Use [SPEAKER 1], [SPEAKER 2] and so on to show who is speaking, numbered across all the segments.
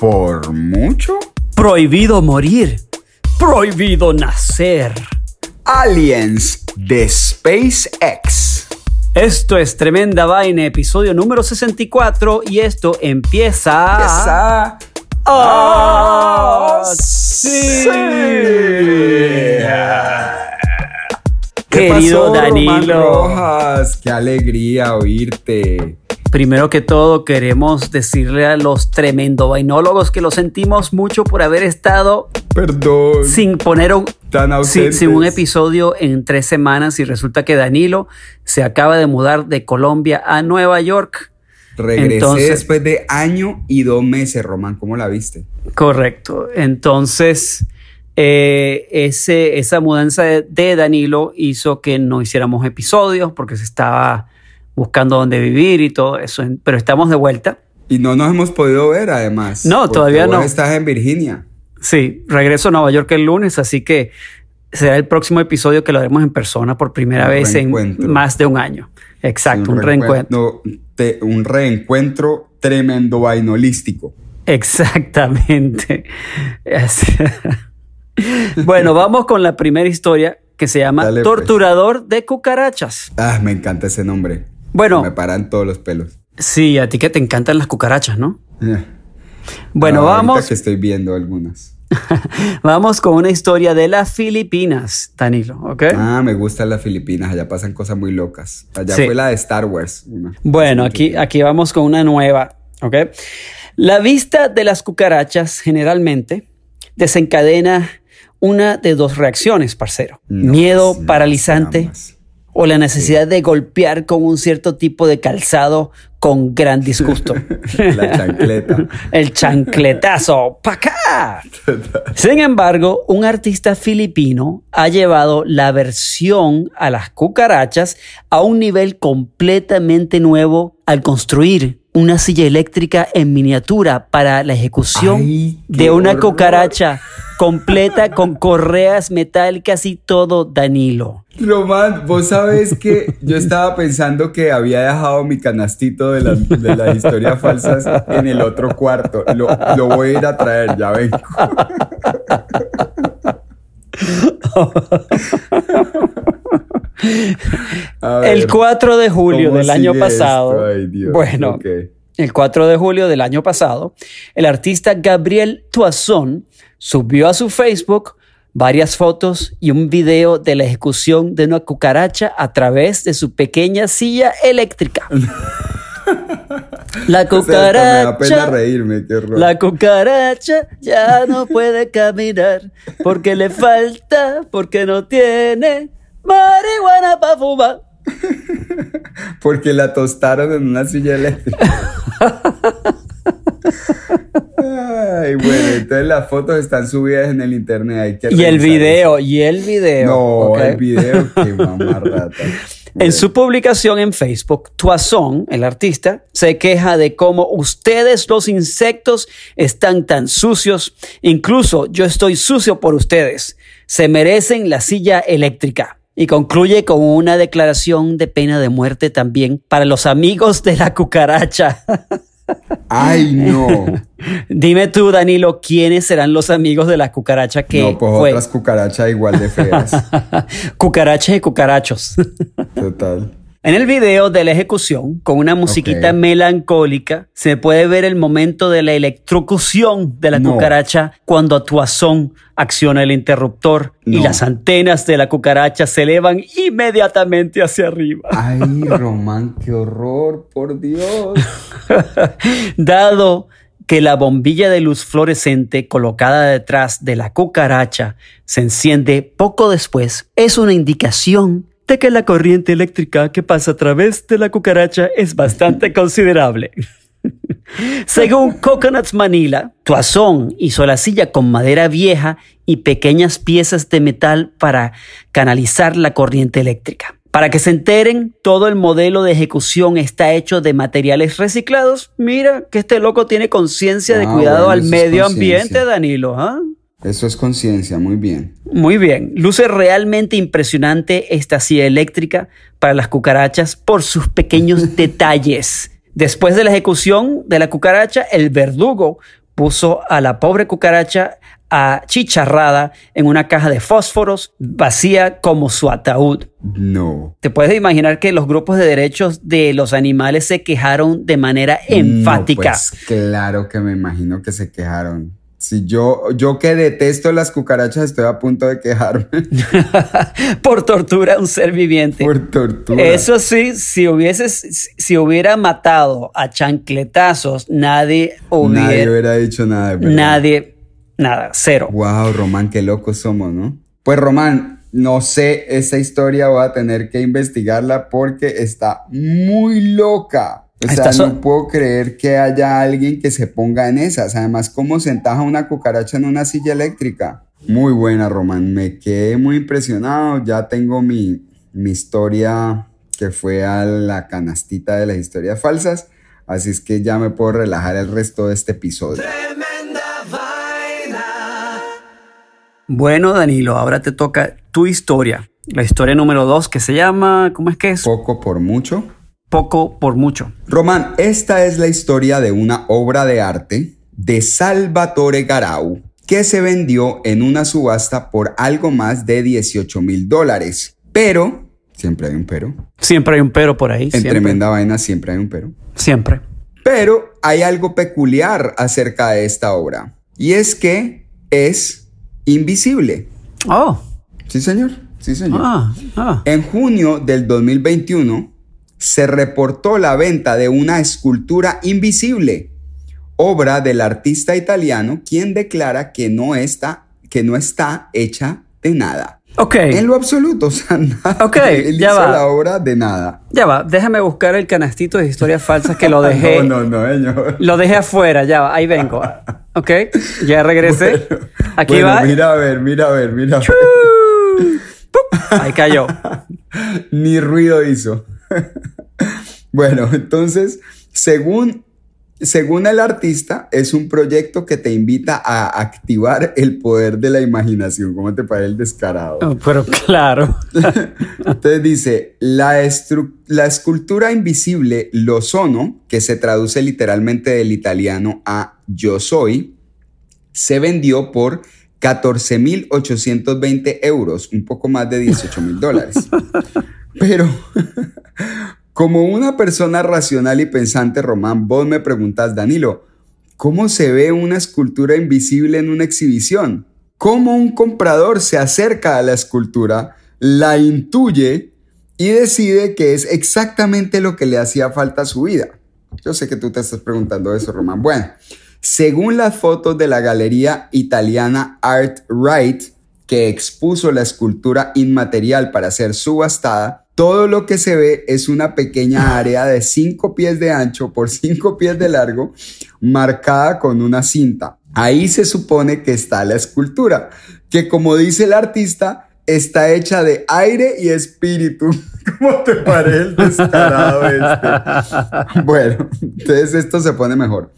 [SPEAKER 1] por mucho.
[SPEAKER 2] Prohibido morir. Prohibido nacer.
[SPEAKER 1] Aliens de SpaceX.
[SPEAKER 2] Esto es Tremenda Vaina, episodio número 64 y esto empieza...
[SPEAKER 1] Esa.
[SPEAKER 2] ¡Ah,
[SPEAKER 1] sí. ¿Qué
[SPEAKER 2] Querido
[SPEAKER 1] pasó,
[SPEAKER 2] Danilo.
[SPEAKER 1] Rojas, qué alegría oírte.
[SPEAKER 2] Primero que todo, queremos decirle a los tremendo vainólogos que lo sentimos mucho por haber estado
[SPEAKER 1] Perdón.
[SPEAKER 2] sin poner un,
[SPEAKER 1] tan
[SPEAKER 2] sin, sin un episodio en tres semanas y resulta que Danilo se acaba de mudar de Colombia a Nueva York.
[SPEAKER 1] Regresé
[SPEAKER 2] Entonces-
[SPEAKER 1] después de año y dos meses, Román. ¿Cómo la viste?
[SPEAKER 2] Correcto. Entonces, eh, ese, esa mudanza de, de Danilo hizo que no hiciéramos episodios porque se estaba buscando dónde vivir y todo eso. Pero estamos de vuelta.
[SPEAKER 1] Y no nos hemos podido ver, además.
[SPEAKER 2] No, todavía no.
[SPEAKER 1] Estás en Virginia.
[SPEAKER 2] Sí, regreso a Nueva York el lunes, así que será el próximo episodio que lo haremos en persona por primera
[SPEAKER 1] Un
[SPEAKER 2] vez en más de un año. Exacto, un, reencuentro.
[SPEAKER 1] te- un reencuentro tremendo vainolístico.
[SPEAKER 2] Exactamente. Bueno, vamos con la primera historia que se llama
[SPEAKER 1] Dale, pues.
[SPEAKER 2] Torturador de cucarachas.
[SPEAKER 1] Ah, me encanta ese nombre.
[SPEAKER 2] Bueno,
[SPEAKER 1] Me paran todos los pelos.
[SPEAKER 2] sí, a ti que te encantan las cucarachas, ¿no?
[SPEAKER 1] Eh.
[SPEAKER 2] Bueno,
[SPEAKER 1] ahorita
[SPEAKER 2] vamos,
[SPEAKER 1] que estoy viendo algunas.
[SPEAKER 2] vamos con una historia de las Filipinas, Danilo, ¿ok?
[SPEAKER 1] Ah, me gustan las Filipinas. Allá pasan cosas muy locas. Allá
[SPEAKER 2] Sí.
[SPEAKER 1] fue la de Star Wars. una.
[SPEAKER 2] Bueno, aquí, aquí vamos con una nueva, ¿ok? La vista de las cucarachas generalmente desencadena una de dos reacciones, parcero.
[SPEAKER 1] No,
[SPEAKER 2] Miedo
[SPEAKER 1] no,
[SPEAKER 2] paralizante. O la necesidad de golpear con un cierto tipo de calzado con gran disgusto.
[SPEAKER 1] La chancleta.
[SPEAKER 2] El chancletazo. ¡Pa' acá! Sin embargo, un artista filipino ha llevado la versión a las cucarachas a un nivel completamente nuevo al construir una silla eléctrica en miniatura para la ejecución
[SPEAKER 1] Ay,
[SPEAKER 2] de una
[SPEAKER 1] horror.
[SPEAKER 2] cucaracha completa con correas metálicas y todo, Danilo.
[SPEAKER 1] Román, vos sabes que yo estaba pensando que había dejado mi canastito de, las- de las historias falsas en el otro cuarto. Lo, lo voy a ir a traer, ya vengo.
[SPEAKER 2] El 4 de julio
[SPEAKER 1] ¿cómo
[SPEAKER 2] del año pasado.
[SPEAKER 1] esto? Ay, Dios,
[SPEAKER 2] bueno, el 4 de julio del año pasado, el artista Gabriel Toisson subió a su Facebook varias fotos y un video de la ejecución de una cucaracha a través de su pequeña silla eléctrica. La
[SPEAKER 1] O sea, hasta me da pena
[SPEAKER 2] cucaracha,
[SPEAKER 1] reírme, qué
[SPEAKER 2] la cucaracha ya no puede caminar porque le falta, porque no tiene marihuana para fumar.
[SPEAKER 1] Porque la tostaron en una silla eléctrica. Ay, bueno, entonces las fotos están subidas en el internet. Hay que
[SPEAKER 2] Y el video, y el video.
[SPEAKER 1] No, el video, qué mamarrata.
[SPEAKER 2] En su publicación en Facebook, Toisson, el artista, se queja de cómo ustedes los insectos están tan sucios. Incluso yo estoy sucio por ustedes. Se merecen la silla eléctrica. Y concluye con una declaración de pena de muerte también para los amigos de la cucaracha.
[SPEAKER 1] Ay, no.
[SPEAKER 2] Dime tú, Danilo, ¿quiénes serán los amigos de la cucaracha que
[SPEAKER 1] no, pues
[SPEAKER 2] fue?
[SPEAKER 1] otras cucarachas igual de feas.
[SPEAKER 2] Cucarachas y cucarachos.
[SPEAKER 1] Total.
[SPEAKER 2] En el video de la ejecución, con una musiquita melancólica, se puede ver el momento de la electrocución de la
[SPEAKER 1] No.
[SPEAKER 2] cucaracha cuando Tuazón acciona el interruptor y las antenas de la cucaracha se elevan inmediatamente hacia arriba.
[SPEAKER 1] Ay, Román, qué horror, por Dios.
[SPEAKER 2] Dado que la bombilla de luz fluorescente colocada detrás de la cucaracha se enciende poco después, es una indicación de que la corriente eléctrica que pasa a través de la cucaracha es bastante considerable. Según Coconuts Manila, Toazón hizo la silla con madera vieja y pequeñas piezas de metal para canalizar la corriente eléctrica. Para que se enteren, todo el modelo de ejecución está hecho de materiales reciclados. Mira que este loco tiene conciencia de
[SPEAKER 1] Ah,
[SPEAKER 2] cuidado
[SPEAKER 1] bueno,
[SPEAKER 2] al medio ambiente, Danilo. ¿ah?
[SPEAKER 1] Eso es conciencia, muy bien.
[SPEAKER 2] Muy bien, luce realmente impresionante esta silla eléctrica para las cucarachas por sus pequeños detalles. Después de la ejecución de la cucaracha, el verdugo puso a la pobre cucaracha achicharrada en una caja de fósforos vacía como su ataúd.
[SPEAKER 1] No.
[SPEAKER 2] Te puedes imaginar que los grupos de derechos de los animales se quejaron de manera enfática.
[SPEAKER 1] No, pues claro que me imagino que se quejaron. Si yo, yo que detesto las cucarachas, estoy a punto de quejarme
[SPEAKER 2] por tortura a un ser viviente.
[SPEAKER 1] por tortura.
[SPEAKER 2] Eso sí, si hubieses, si hubiera matado a chancletazos, nadie hubiera,
[SPEAKER 1] Nadie hubiera dicho nada. de
[SPEAKER 2] nadie, nada, cero.
[SPEAKER 1] Wow, Román, qué locos somos, ¿no? Pues Román, no sé, esta historia voy a tener que investigarla porque está muy loca. O sea, no puedo creer que haya alguien que se ponga en esas. Además, ¿cómo se entaja una cucaracha en una silla eléctrica? Muy buena, Román. Me quedé muy impresionado. Ya tengo mi, mi historia que fue a la canastita de las historias falsas. Así es que ya me puedo relajar el resto de este episodio.
[SPEAKER 2] Bueno, Danilo, ahora te toca tu historia. La historia número dos que se llama, ¿cómo es que es?
[SPEAKER 1] Poco por mucho.
[SPEAKER 2] Poco por mucho.
[SPEAKER 1] Román, esta es la historia de una obra de arte de Salvatore Garau que se vendió en una subasta por algo más de 18 mil dólares. Pero, siempre hay un pero,
[SPEAKER 2] Siempre hay un pero por ahí.
[SPEAKER 1] en
[SPEAKER 2] siempre.
[SPEAKER 1] tremenda vaina siempre hay un pero.
[SPEAKER 2] Siempre.
[SPEAKER 1] Pero hay algo peculiar acerca de esta obra y es que es invisible.
[SPEAKER 2] Oh,
[SPEAKER 1] Sí, señor. Sí, señor.
[SPEAKER 2] ah, ah.
[SPEAKER 1] En junio del 2021 se reportó la venta de una escultura invisible, obra del artista italiano, quien declara que no está, que no está hecha de nada.
[SPEAKER 2] Ok,
[SPEAKER 1] En lo absoluto, o sea, nada.
[SPEAKER 2] Ok,
[SPEAKER 1] Él
[SPEAKER 2] ya
[SPEAKER 1] hizo
[SPEAKER 2] va.
[SPEAKER 1] la obra de nada.
[SPEAKER 2] ya va, déjame buscar el canastito de historias falsas que lo dejé.
[SPEAKER 1] No, no, no, señor.
[SPEAKER 2] Lo dejé afuera, ya va, ahí vengo. Ok, ya regresé. Aquí
[SPEAKER 1] Bueno,
[SPEAKER 2] va.
[SPEAKER 1] Mira a ver, mira a ver, mira a ver.
[SPEAKER 2] Ahí cayó.
[SPEAKER 1] Ni ruido hizo. bueno, entonces, según, según el artista, es un proyecto que te invita a activar el poder de la imaginación. ¿Cómo te parece el descarado?
[SPEAKER 2] Oh, Pero claro.
[SPEAKER 1] Entonces dice, la escultura invisible Lo Sono, que se traduce literalmente del italiano a Yo Soy, se vendió por 14.820 euros, un poco más de 18.000 dólares. Pero, como una persona racional y pensante, Román, vos me preguntas, Danilo, ¿cómo se ve una escultura invisible en una exhibición? ¿Cómo un comprador se acerca a la escultura, la intuye y decide que es exactamente lo que le hacía falta a su vida? Yo sé que tú te estás preguntando eso, Román. Bueno, según las fotos de la galería italiana Art Right, que expuso la escultura inmaterial para ser subastada, todo lo que se ve es una pequeña área de 5 pies de ancho por 5 pies de largo, marcada con una cinta. Ahí se supone que está la escultura, que como dice el artista, está hecha de aire y espíritu. ¿Cómo te parece el descarado este? Bueno, entonces esto se pone mejor.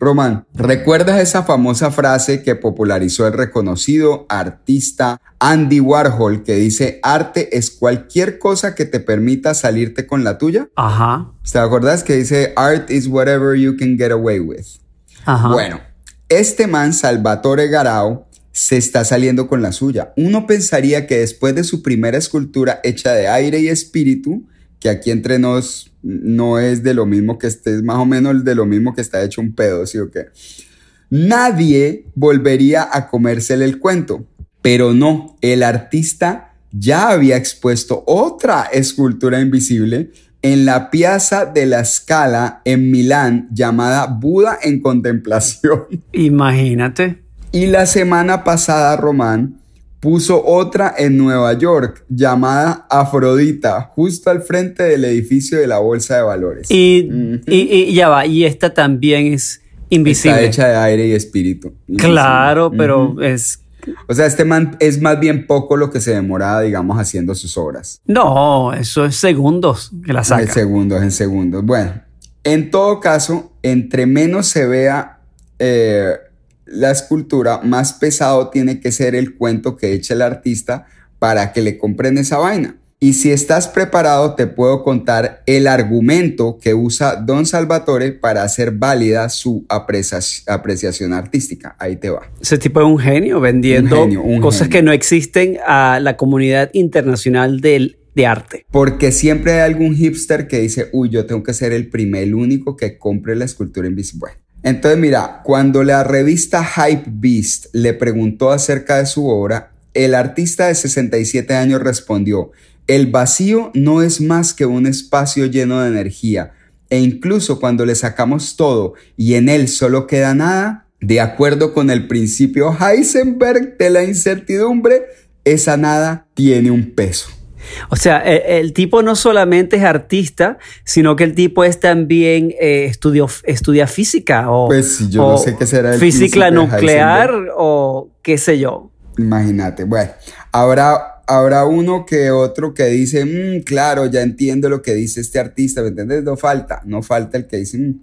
[SPEAKER 1] Román, ¿recuerdas esa famosa frase que popularizó el reconocido artista Andy Warhol que dice, arte es cualquier cosa que te permita salirte con la tuya?
[SPEAKER 2] Ajá.
[SPEAKER 1] ¿Te acuerdas que dice, art is whatever you can get away with?
[SPEAKER 2] Ajá.
[SPEAKER 1] Bueno, este man, Salvatore Garau, se está saliendo con la suya. Uno pensaría que después de su primera escultura hecha de aire y espíritu, que aquí entre nos no es de lo mismo que este, es más o menos de lo mismo que está hecho un pedo, ¿sí o qué? Nadie volvería a comérsele el cuento, pero no, el artista ya había expuesto otra escultura invisible en la Piazza de la Scala en Milán llamada Buda en Contemplación.
[SPEAKER 2] Imagínate.
[SPEAKER 1] Y la semana pasada, Román, puso otra en Nueva York llamada Afrodita, justo al frente del edificio de la Bolsa de Valores.
[SPEAKER 2] Y, y, ya va, y esta también es invisible.
[SPEAKER 1] Está hecha de aire y espíritu.
[SPEAKER 2] Claro, pero es...
[SPEAKER 1] O sea, este man es más bien poco lo que se demora, digamos, haciendo sus obras.
[SPEAKER 2] No, eso es segundos que la saca.
[SPEAKER 1] En segundos, en segundos. Bueno, en todo caso, entre menos se vea eh, la escultura, más pesado tiene que ser el cuento que echa el artista para que le compren esa vaina. Y si estás preparado, te puedo contar el argumento que usa Don Salvatore para hacer válida su apreciación artística. Ahí te va.
[SPEAKER 2] Ese tipo es un genio vendiendo cosas que no existen a la comunidad internacional del, de arte.
[SPEAKER 1] Porque siempre hay algún hipster que dice, uy, yo tengo que ser el primer, el único que compre la escultura invisible. Entonces, mira, cuando la revista Hype Beast le preguntó acerca de su obra, el artista de 67 años respondió, el vacío no es más que un espacio lleno de energía, e incluso cuando le sacamos todo y en él solo queda nada, de acuerdo con el principio Heisenberg de la incertidumbre, esa nada tiene un peso.
[SPEAKER 2] O sea, el, tipo no solamente es artista, sino que el tipo es también eh, estudia física o,
[SPEAKER 1] pues yo no sé qué será el
[SPEAKER 2] física nuclear o qué sé yo.
[SPEAKER 1] Imagínate, bueno, habrá, habrá uno que otro que dice, mm, claro, ya entiendo lo que dice este artista, ¿me entiendes? No falta, no falta el que dice, mm".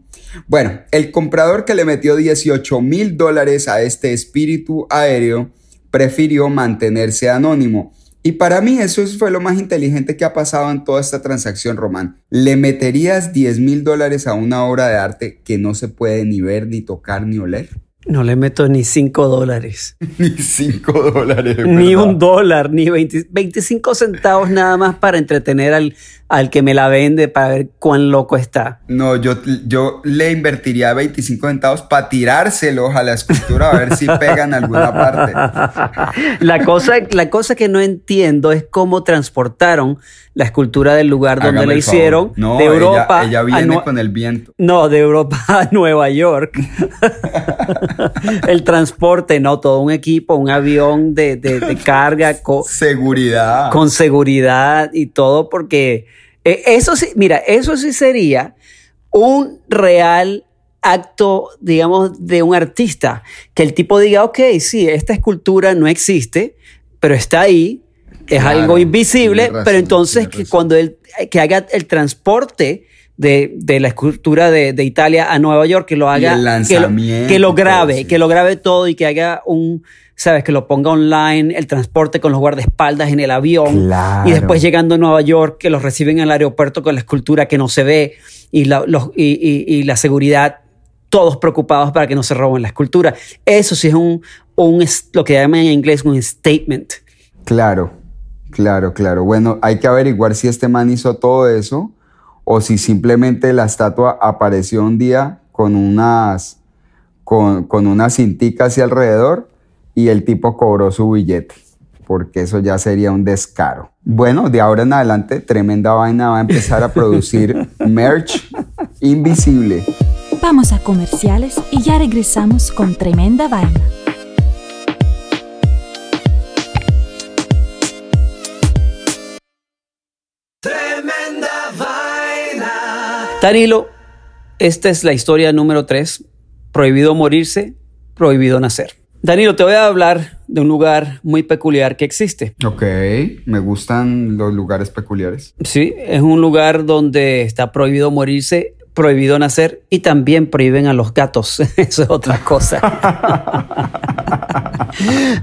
[SPEAKER 1] bueno, el comprador que le metió 18 mil dólares a este espíritu aéreo prefirió mantenerse anónimo y para mí eso fue lo más inteligente que ha pasado en toda esta transacción, Román. ¿Le meterías 10 mil dólares a una obra de arte que no se puede ni ver, ni tocar, ni oler?
[SPEAKER 2] No le meto ni 5 dólares.
[SPEAKER 1] ni 5 dólares.
[SPEAKER 2] Ni un dólar, ni 25 centavos nada más para entretener al, al que me la vende para ver cuán loco está.
[SPEAKER 1] No, yo, yo le invertiría 25 centavos para tirárselos a la escultura a ver si pegan alguna parte.
[SPEAKER 2] La cosa, la cosa que no entiendo es cómo transportaron la escultura del lugar donde la hicieron de Europa.
[SPEAKER 1] Ella, viene con el viento.
[SPEAKER 2] No, de Europa a Nueva York. el transporte, no, todo un equipo, un avión de, de, carga.
[SPEAKER 1] Con seguridad.
[SPEAKER 2] Con seguridad y todo, porque eso sí, mira, eso sí sería un real acto, digamos, de un artista. Que el tipo diga, ok, sí, esta escultura no existe, pero está ahí, es algo invisible, pero entonces que cuando él que haga el transporte de, la escultura de, Italia a Nueva York, que lo haga, que, lo, que lo, grabe, que lo grabe todo y que haga un, sabes, que lo ponga online, el transporte con los guardaespaldas en el avión y después llegando a Nueva York, que los reciben en el aeropuerto con la escultura que no se ve y la, los, y, la seguridad todos preocupados para que no se roben la escultura. Eso sí es un, un, lo que llaman en inglés un statement.
[SPEAKER 1] Claro, claro, claro. Bueno, hay que averiguar si este man hizo todo eso o si simplemente la estatua apareció un día con unas, con, con una cintica hacia alrededor y el tipo cobró su billete, porque eso ya sería un descaro. Bueno, de ahora en adelante, Tremenda Vaina va a empezar a producir merch invisible.
[SPEAKER 3] Vamos a comerciales y ya regresamos con Tremenda Vaina.
[SPEAKER 2] Danilo, esta es la historia número 3. Prohibido morirse, prohibido nacer. Danilo, te voy a hablar de un lugar muy peculiar que existe.
[SPEAKER 1] Ok, me gustan los lugares peculiares.
[SPEAKER 2] Sí, es un lugar donde está prohibido morirse, prohibido nacer y también prohíben a los gatos. Eso es otra cosa.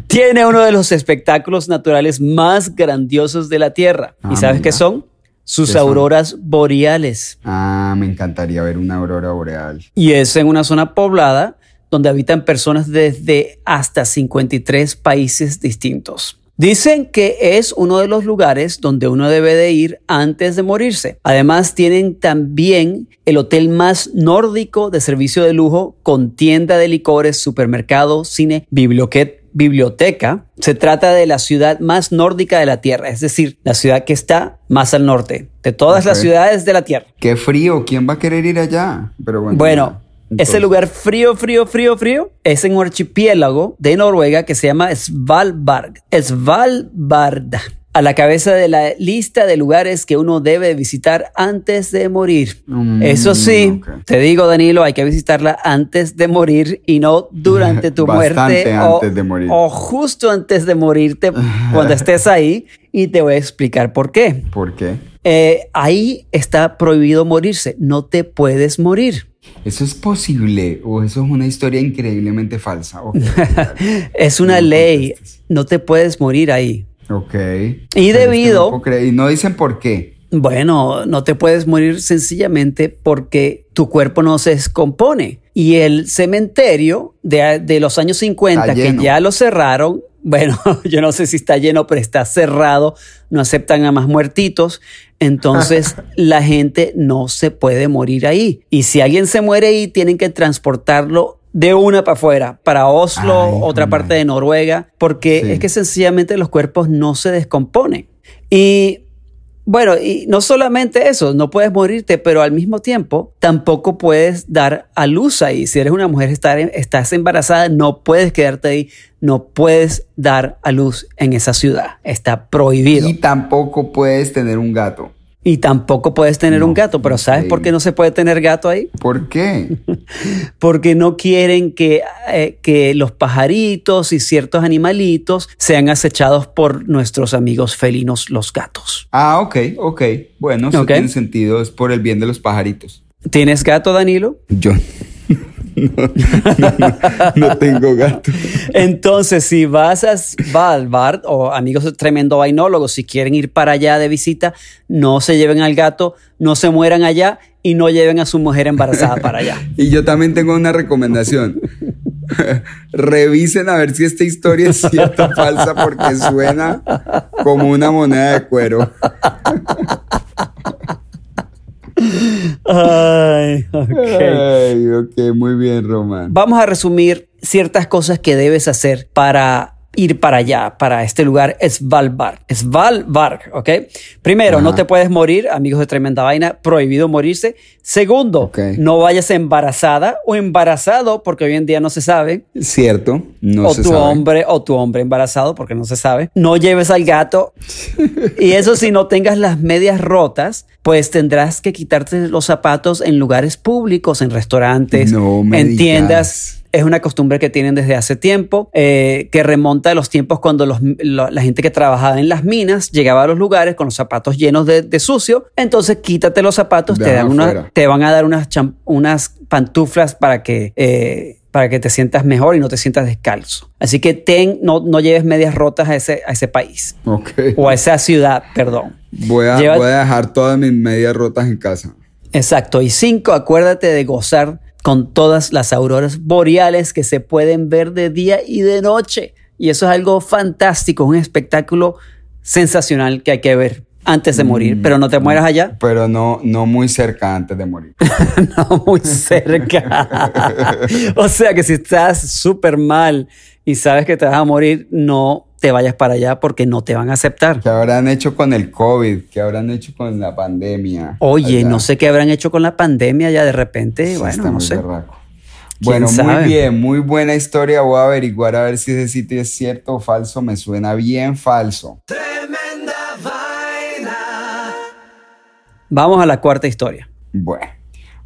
[SPEAKER 2] Tiene uno de los espectáculos naturales más grandiosos de la Tierra. ¿Y ah, sabes qué son? sus auroras boreales.
[SPEAKER 1] Ah, me encantaría ver una aurora boreal.
[SPEAKER 2] Y es en una zona poblada donde habitan personas desde hasta 53 países distintos. Dicen que es uno de los lugares donde uno debe de ir antes de morirse. Además tienen también el hotel más nórdico de servicio de lujo con tienda de licores, supermercado, cine, biblioteca biblioteca, se trata de la ciudad más nórdica de la Tierra, es decir, la ciudad que está más al norte de todas las ciudades de la Tierra.
[SPEAKER 1] Qué frío, ¿quién va a querer ir allá?
[SPEAKER 2] Pero bueno, bueno Ese lugar frío, frío, frío, frío es en un archipiélago de Noruega que se llama Svalbard. Svalbard a la cabeza de la lista de lugares que uno debe visitar antes de morir.
[SPEAKER 1] Mm,
[SPEAKER 2] Eso sí, te digo, Danilo, hay que visitarla antes de morir y no durante tu muerte o,
[SPEAKER 1] antes de morir.
[SPEAKER 2] o justo antes de morirte cuando estés ahí y te voy a explicar por qué.
[SPEAKER 1] ¿Por qué?
[SPEAKER 2] Eh, ahí está prohibido morirse, no te puedes morir.
[SPEAKER 1] ¿Eso es posible o eso es una historia increíblemente falsa?
[SPEAKER 2] Es una
[SPEAKER 1] No
[SPEAKER 2] ley,
[SPEAKER 1] contestes.
[SPEAKER 2] no te puedes morir ahí.
[SPEAKER 1] ok.
[SPEAKER 2] Y
[SPEAKER 1] Pero es que
[SPEAKER 2] debido-
[SPEAKER 1] no no dicen por qué.
[SPEAKER 2] Bueno, no te puedes morir sencillamente porque tu cuerpo no se descompone. Y el cementerio de, de los años 50,
[SPEAKER 1] Está
[SPEAKER 2] que ya lo cerraron, bueno, yo no sé si está lleno, pero está cerrado, no aceptan a más muertitos. Entonces la gente no se puede morir ahí. Y si alguien se muere ahí, tienen que transportarlo de una para afuera, para Oslo,
[SPEAKER 1] Ay,
[SPEAKER 2] otra parte de Noruega, porque
[SPEAKER 1] Sí.
[SPEAKER 2] es que sencillamente los cuerpos no se descomponen. Y bueno, y no solamente eso, no puedes morirte, pero al mismo tiempo tampoco puedes dar a luz ahí. Si eres una mujer, estar- estás embarazada, no puedes quedarte ahí, no puedes dar a luz en esa ciudad. Está prohibido.
[SPEAKER 1] Y
[SPEAKER 2] Y,
[SPEAKER 1] tampoco puedes tener un gato.
[SPEAKER 2] Tampoco puedes tener
[SPEAKER 1] No,
[SPEAKER 2] un gato, pero ¿sabes por qué no se puede tener gato ahí?
[SPEAKER 1] ¿Por qué?
[SPEAKER 2] Porque no quieren que, eh, que los pajaritos y ciertos animalitos sean acechados por nuestros amigos felinos, los gatos.
[SPEAKER 1] Ah, ok, ok. Bueno, eso tiene sentido. Es por el bien de los pajaritos.
[SPEAKER 2] ¿Tienes gato, Danilo?
[SPEAKER 1] Yo no, no, tengo gato.
[SPEAKER 2] Entonces, si vas a Svalbard o amigos tremendo vainólogos, si quieren ir para allá de visita, no se lleven al gato, no se mueran allá y no lleven a su mujer embarazada para allá.
[SPEAKER 1] Y yo también tengo una recomendación. Revisen a ver si esta historia es cierta o falsa porque suena como una moneda de cuero.
[SPEAKER 2] Ay, ok.
[SPEAKER 1] Ay, ok, muy bien, Román.
[SPEAKER 2] Vamos a resumir ciertas cosas que debes hacer para ir para allá, para este lugar, Svalbard. Svalbard, ¿ok? Primero,
[SPEAKER 1] Ajá.
[SPEAKER 2] no te puedes morir, amigos de tremenda vaina, prohibido morirse. Segundo, no vayas embarazada o embarazado, porque hoy en día no se sabe.
[SPEAKER 1] Cierto, no
[SPEAKER 2] o
[SPEAKER 1] se
[SPEAKER 2] tu
[SPEAKER 1] sabe.
[SPEAKER 2] hombre o tu hombre embarazado, porque no se sabe. No lleves al gato. y eso si no tengas las medias rotas, pues tendrás que quitarte los zapatos en lugares públicos, en restaurantes,
[SPEAKER 1] No
[SPEAKER 2] en
[SPEAKER 1] digas.
[SPEAKER 2] tiendas. Es una costumbre que tienen desde hace tiempo, eh, que remonta a los tiempos cuando los- lo- la gente que trabajaba en las minas llegaba a los lugares con los zapatos llenos de, de sucio. Entonces quítate los zapatos, te, dan una- te van a dar unas, unas pantuflas para que, eh, para que te sientas mejor y no te sientas descalzo. Así que ten, no, no lleves medias rotas a ese, a ese país o a esa ciudad, perdón.
[SPEAKER 1] Voy a,
[SPEAKER 2] Lleva-
[SPEAKER 1] voy a dejar todas mis medias rotas en casa.
[SPEAKER 2] Exacto. Y cinco, acuérdate de gozar con todas las auroras boreales que se pueden ver de día y de noche. Y eso es algo fantástico, un espectáculo sensacional que hay que ver antes de morir. Pero no te mueras allá,
[SPEAKER 1] Pero no, no muy cerca antes de morir.
[SPEAKER 2] no muy cerca. o sea que si estás súper mal y sabes que te vas a morir, no te vayas para allá porque no te van a aceptar.
[SPEAKER 1] ¿Qué habrán hecho con el COVID? ¿Qué habrán hecho con la pandemia?
[SPEAKER 2] Oye,
[SPEAKER 1] Allá.
[SPEAKER 2] no sé qué habrán hecho con la pandemia ya de repente.
[SPEAKER 1] Sí,
[SPEAKER 2] bueno,
[SPEAKER 1] está
[SPEAKER 2] no
[SPEAKER 1] muy
[SPEAKER 2] sé.
[SPEAKER 1] berraco. Bueno, muy bien, muy buena historia. Voy a averiguar a ver si ese sitio es cierto o falso. Me suena bien falso.
[SPEAKER 2] Vamos a la cuarta historia.
[SPEAKER 1] Bueno,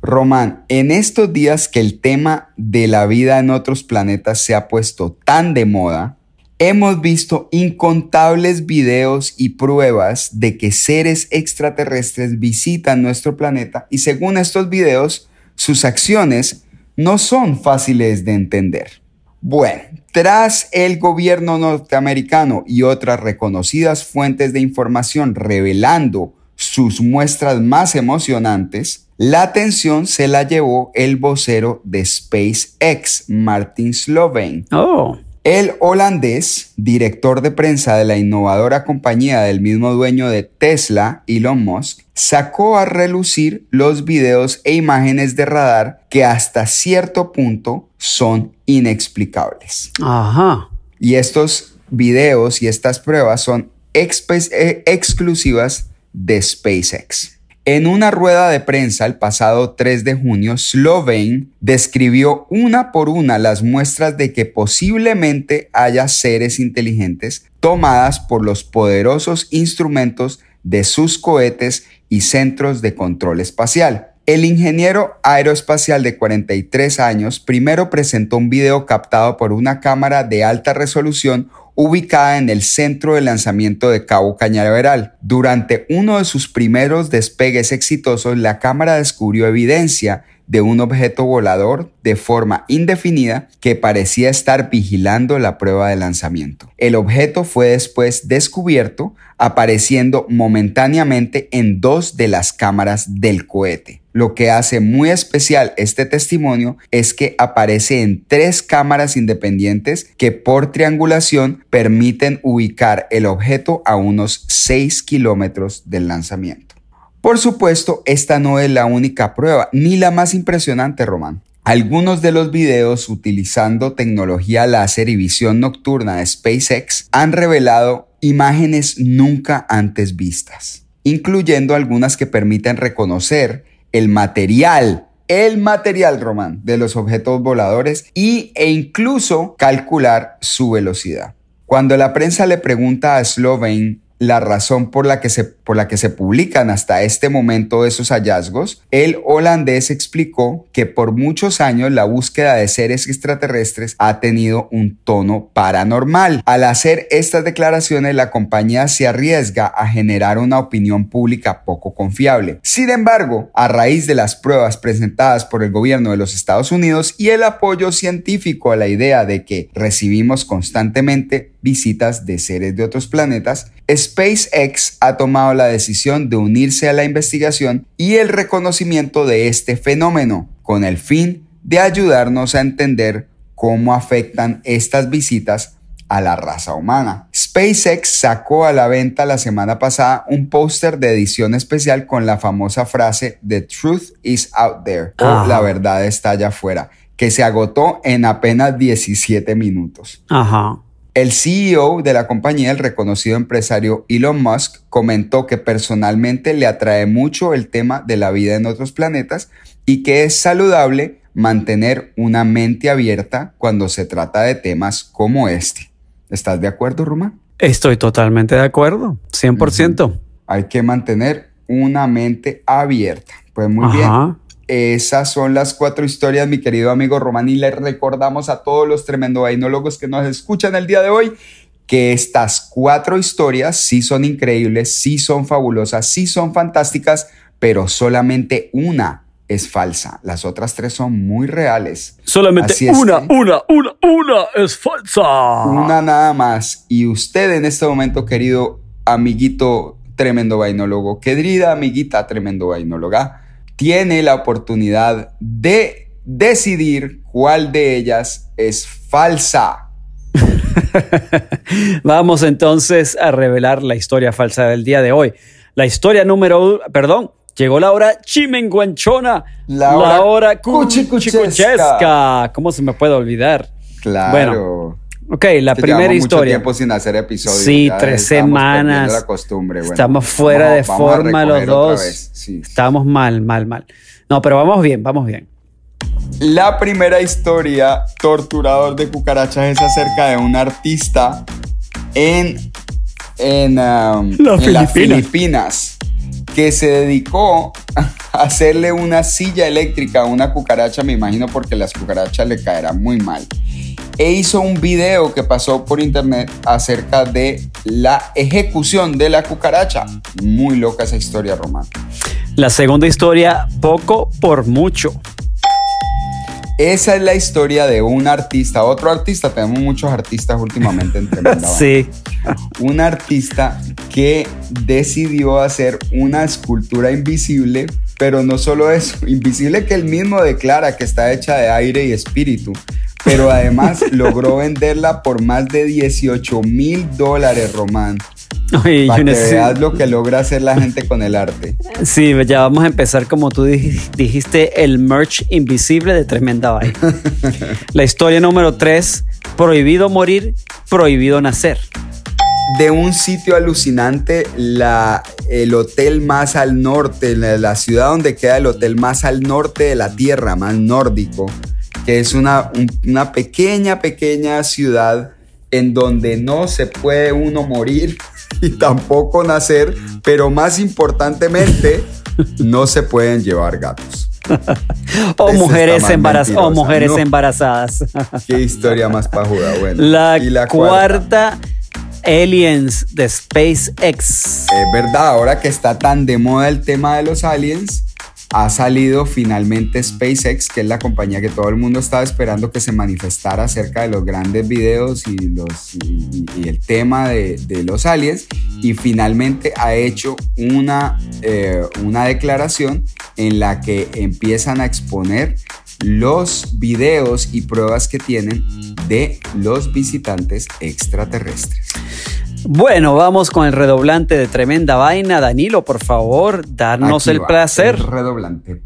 [SPEAKER 1] Román, en estos días que el tema de la vida en otros planetas se ha puesto tan de moda, hemos visto incontables videos y pruebas de que seres extraterrestres visitan nuestro planeta y según estos videos, sus acciones no son fáciles de entender. Bueno, tras el gobierno norteamericano y otras reconocidas fuentes de información revelando sus muestras más emocionantes, la atención se la llevó el vocero de SpaceX, Martin Slovane.
[SPEAKER 2] Oh,
[SPEAKER 1] El holandés, director de prensa de la innovadora compañía del mismo dueño de Tesla, Elon Musk, sacó a relucir los videos e imágenes de radar que hasta cierto punto son inexplicables.
[SPEAKER 2] ajá.
[SPEAKER 1] Y estos videos y estas pruebas son eh, exclusivas de SpaceX. En una rueda de prensa el pasado 3 de junio, Slovane describió una por una las muestras de que posiblemente haya seres inteligentes tomadas por los poderosos instrumentos de sus cohetes y centros de control espacial. El ingeniero aeroespacial de 43 años primero presentó un video captado por una cámara de alta resolución ubicada en el centro de lanzamiento de Cabo Cañaveral. Durante uno de sus primeros despegues exitosos, la cámara descubrió evidencia de un objeto volador de forma indefinida que parecía estar vigilando la prueba de lanzamiento. El objeto fue después descubierto apareciendo momentáneamente en dos de las cámaras del cohete. Lo que hace muy especial este testimonio es que aparece en tres cámaras independientes que por triangulación permiten ubicar el objeto a unos 6 kilómetros del lanzamiento. Por supuesto, esta no es la única prueba, ni la más impresionante, Román. Algunos de los videos utilizando tecnología láser y visión nocturna de SpaceX han revelado imágenes nunca antes vistas, incluyendo algunas que permiten reconocer el material, el material, Román, de los objetos voladores y, e incluso calcular su velocidad. Cuando la prensa le pregunta a Slovane la razón por la, que se, por la que se publican hasta este momento esos hallazgos, el holandés explicó que por muchos años la búsqueda de seres extraterrestres ha tenido un tono paranormal. Al hacer estas declaraciones, la compañía se arriesga a generar una opinión pública poco confiable. Sin embargo, a raíz de las pruebas presentadas por el gobierno de los Estados Unidos y el apoyo científico a la idea de que recibimos constantemente visitas de seres de otros planetas, SpaceX ha tomado la decisión de unirse a la investigación y el reconocimiento de este fenómeno, con el fin de ayudarnos a entender cómo afectan estas visitas a la raza humana. SpaceX sacó a la venta la semana pasada un póster de edición especial con la famosa frase The truth is out there o la verdad está allá afuera, que se agotó en apenas 17 minutos.
[SPEAKER 2] Ajá.
[SPEAKER 1] El CEO de la compañía, el reconocido empresario Elon Musk, comentó que personalmente le atrae mucho el tema de la vida en otros planetas y que es saludable mantener una mente abierta cuando se trata de temas como este. ¿Estás de acuerdo, Ruma?
[SPEAKER 2] Estoy totalmente de acuerdo, 100%.
[SPEAKER 1] Hay que mantener una mente abierta. Pues muy bien. Esas son las cuatro historias, mi querido amigo Román, y le recordamos a todos los tremendo vainólogos que nos escuchan el día de hoy que estas cuatro historias sí son increíbles, sí son fabulosas, sí son fantásticas, pero solamente una es falsa. Las otras tres son muy reales.
[SPEAKER 2] Solamente una, una, una, una es falsa.
[SPEAKER 1] Una nada más. Y usted en este momento, querido amiguito tremendo vainólogo, querida amiguita tremendo vainóloga, tiene la oportunidad de decidir cuál de ellas es falsa.
[SPEAKER 2] Vamos entonces a revelar la historia falsa del día de hoy. La historia número, perdón, llegó la hora chimenguanchona, la hora, la hora cuchicuchesca. ¿Cómo se me puede olvidar?
[SPEAKER 1] Claro. Bueno,
[SPEAKER 2] Ok, la primera historia.
[SPEAKER 1] Mucho tiempo sin hacer episodios.
[SPEAKER 2] Sí, tres semanas.
[SPEAKER 1] La costumbre.
[SPEAKER 2] estamos fuera de forma los dos. Estamos mal, mal, mal. No, pero vamos bien, vamos bien.
[SPEAKER 1] La primera historia, Torturador de Cucarachas, es acerca de un artista en, en, um, en las Filipinas que se dedicó a hacerle una silla eléctrica a una cucaracha, me imagino porque las cucarachas le caerán muy mal e hizo un video que pasó por internet acerca de la ejecución de la cucaracha. Muy loca esa historia, Román.
[SPEAKER 2] La segunda historia, poco por mucho.
[SPEAKER 1] Esa es la historia de un artista, otro artista, tenemos muchos artistas últimamente en Tremenda
[SPEAKER 2] Sí.
[SPEAKER 1] Un artista que decidió hacer una escultura invisible, pero no solo eso, invisible que él mismo declara que está hecha de aire y espíritu, pero además logró venderla por más de 18 mil dólares, Román. Oye, para que veas lo que logra hacer la gente con el arte.
[SPEAKER 2] Sí, ya vamos a empezar como tú dijiste, el merch invisible de Tremenda Vaina. la historia número 3, prohibido morir, prohibido nacer.
[SPEAKER 1] de un sitio alucinante, la, el hotel más al norte, la, ciudad donde queda el hotel más al norte de la Tierra, más nórdico, que es una, un- una pequeña, pequeña ciudad en donde no se puede uno morir y tampoco nacer, pero más importantemente, no se pueden llevar gatos.
[SPEAKER 2] O mujeres, embaraz- o mujeres
[SPEAKER 1] no.
[SPEAKER 2] embarazadas.
[SPEAKER 1] Qué historia más pajuda, bueno.
[SPEAKER 2] La,
[SPEAKER 1] Y
[SPEAKER 2] cuarta, Aliens de SpaceX.
[SPEAKER 1] Es verdad, ahora que está tan de moda el tema de los aliens, ha salido finalmente SpaceX, que es la compañía que todo el mundo estaba esperando que se manifestara acerca de los grandes videos y, los, y, el tema de, de los aliens, y finalmente ha hecho una, eh, una declaración en la que empiezan a exponer los videos y pruebas que tienen de los visitantes extraterrestres.
[SPEAKER 2] Bueno, vamos con el redoblante de tremenda vaina. Danilo, por favor, darnos
[SPEAKER 1] Aquí
[SPEAKER 2] el
[SPEAKER 1] va,
[SPEAKER 2] placer.
[SPEAKER 1] el redoblante.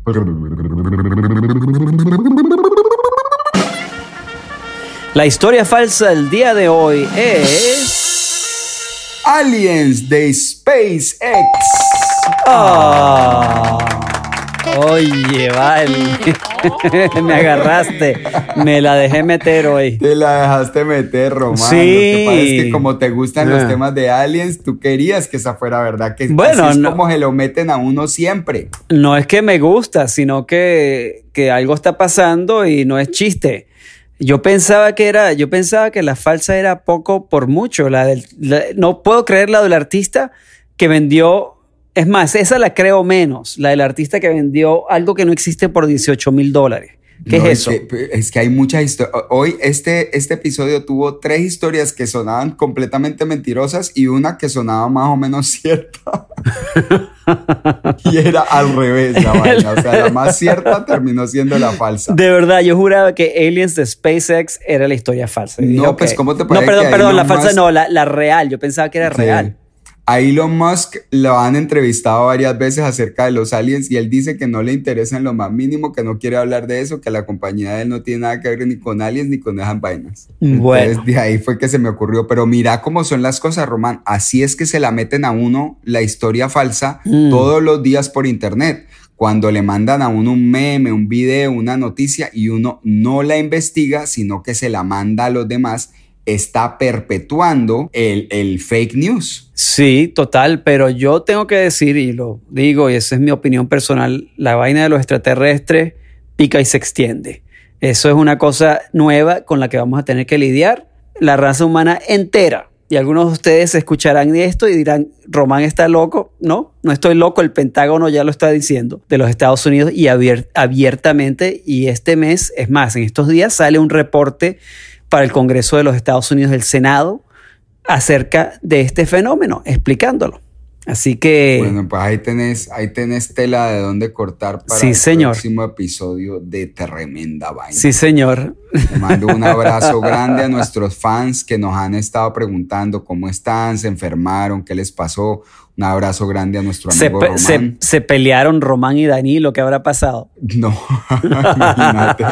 [SPEAKER 2] La historia falsa del día de hoy es.
[SPEAKER 1] Aliens de SpaceX.
[SPEAKER 2] Ah. Oye, vale. Me agarraste. Me la dejé meter hoy.
[SPEAKER 1] Te la dejaste meter, Román.
[SPEAKER 2] Sí.
[SPEAKER 1] Lo que pasa es que como te gustan los
[SPEAKER 2] Ah.
[SPEAKER 1] temas de aliens, tú querías que esa fuera verdad. Que
[SPEAKER 2] Bueno,
[SPEAKER 1] así es
[SPEAKER 2] no.
[SPEAKER 1] como se lo meten a uno siempre.
[SPEAKER 2] No es que me gusta, sino que, que algo está pasando y no es chiste. Yo pensaba que era, yo pensaba que la falsa era poco por mucho. La del, la- no puedo creer la del artista que vendió. Es más, esa la creo menos. La del artista que vendió algo que no existe por 18 mil dólares. ¿Qué
[SPEAKER 1] No,
[SPEAKER 2] es eso?
[SPEAKER 1] Que, es que hay muchas historias. Hoy este, este episodio tuvo tres historias que sonaban completamente mentirosas y una que sonaba más o menos cierta. y era al revés la vaina. O sea, la más cierta terminó siendo la falsa.
[SPEAKER 2] De verdad, yo juraba que Aliens de SpaceX era la historia falsa. Y
[SPEAKER 1] No,
[SPEAKER 2] dije,
[SPEAKER 1] pues, ¿cómo te
[SPEAKER 2] No,
[SPEAKER 1] parece
[SPEAKER 2] perdón,
[SPEAKER 1] que
[SPEAKER 2] perdón, la falsa no, la, la real. Yo pensaba que era
[SPEAKER 1] Sí.
[SPEAKER 2] real.
[SPEAKER 1] A Elon Musk lo han entrevistado varias veces acerca de los aliens y él dice que no le interesa en lo más mínimo, que no quiere hablar de eso, que la compañía de él no tiene nada que ver ni con aliens ni con esas vainas.
[SPEAKER 2] Bueno.
[SPEAKER 1] Entonces de ahí fue que se me ocurrió, pero mira cómo son las cosas, Román. Así es que se la meten a uno la historia falsa
[SPEAKER 2] Mm.
[SPEAKER 1] todos los días por internet. Cuando le mandan a uno un meme, un video, una noticia y uno no la investiga, sino que se la manda a los demás, está perpetuando el, el fake news.
[SPEAKER 2] Sí, total, pero yo tengo que decir, y lo digo, y esa es mi opinión personal, la vaina de los extraterrestres pica y se extiende. Eso es una cosa nueva con la que vamos a tener que lidiar la raza humana entera. Y algunos de ustedes escucharán esto y dirán, Román está loco. No, no estoy loco, el Pentágono ya lo está diciendo de los Estados Unidos y abier- abiertamente. Y este mes, es más, en estos días sale un reporte para el Congreso de los Estados Unidos del Senado acerca de este fenómeno, explicándolo. Así que,
[SPEAKER 1] Bueno, pues ahí tenés, ahí tenés tela de dónde cortar para
[SPEAKER 2] Sí,
[SPEAKER 1] el
[SPEAKER 2] señor.
[SPEAKER 1] próximo episodio de Tremenda Vaina.
[SPEAKER 2] sí señor,
[SPEAKER 1] Le mando un abrazo grande a nuestros fans que nos han estado preguntando cómo están, se enfermaron, qué les pasó. Un abrazo grande a nuestro
[SPEAKER 2] se,
[SPEAKER 1] amigo
[SPEAKER 2] pe-
[SPEAKER 1] Román.
[SPEAKER 2] se- se pelearon Román y Danilo, ¿qué habrá pasado?
[SPEAKER 1] No, imagínate.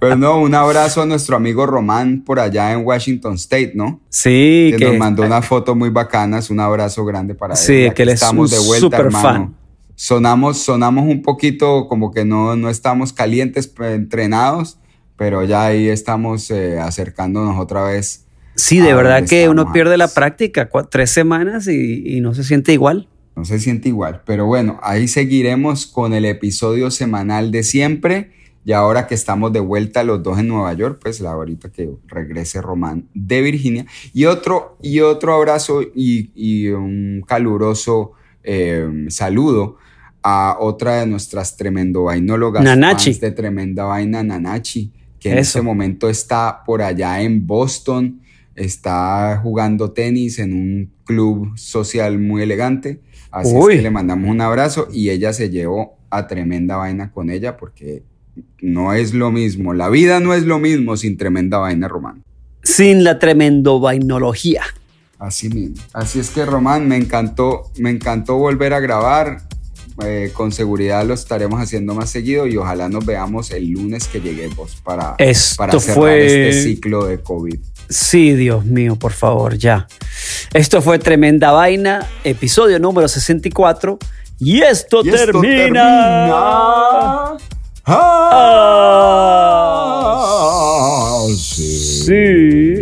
[SPEAKER 1] Pero no, un abrazo a nuestro amigo Román por allá en Washington State, ¿no?
[SPEAKER 2] Sí,
[SPEAKER 1] que,
[SPEAKER 2] que,
[SPEAKER 1] nos mandó unas fotos muy bacanas. Un abrazo grande para él.
[SPEAKER 2] Sí, que él es
[SPEAKER 1] estamos
[SPEAKER 2] un
[SPEAKER 1] de vuelta,
[SPEAKER 2] súper
[SPEAKER 1] hermano.
[SPEAKER 2] fan.
[SPEAKER 1] Sonamos, sonamos un poquito como que no, no estamos calientes, eh, entrenados, pero ya ahí estamos eh, acercándonos otra vez.
[SPEAKER 2] sí, de verdad que uno pierde la práctica, tres semanas y, y no se siente igual.
[SPEAKER 1] No se siente igual, pero bueno, ahí seguiremos con el episodio semanal de siempre. Y ahora que estamos de vuelta los dos en Nueva York, pues la ahorita que regrese Román de Virginia. Y otro, y otro abrazo y, y un caluroso eh, saludo a otra de nuestras tremendo vainólogas
[SPEAKER 2] Nanachi.
[SPEAKER 1] fans de Tremenda Vaina, Nanachi, que en este momento está por allá en Boston, está jugando tenis en un club social muy elegante. Así
[SPEAKER 2] Uy.
[SPEAKER 1] es que le mandamos un abrazo y ella se llevó a tremenda vaina con ella porque no es lo mismo. La vida no es lo mismo sin tremenda vaina, Román.
[SPEAKER 2] Sin la tremendo vainología.
[SPEAKER 1] Así mismo. Así es que, Román, me encantó, me encantó volver a grabar. Eh, con seguridad lo estaremos haciendo más seguido y ojalá nos veamos el lunes que lleguemos para, para cerrar este ciclo de COVID.
[SPEAKER 2] Sí, Dios mío, por favor, ya. Esto fue Tremenda Vaina, episodio número 64. Y esto,
[SPEAKER 1] y esto
[SPEAKER 2] termina.
[SPEAKER 1] termina.
[SPEAKER 2] Ah,
[SPEAKER 1] ah, sí.
[SPEAKER 2] sí.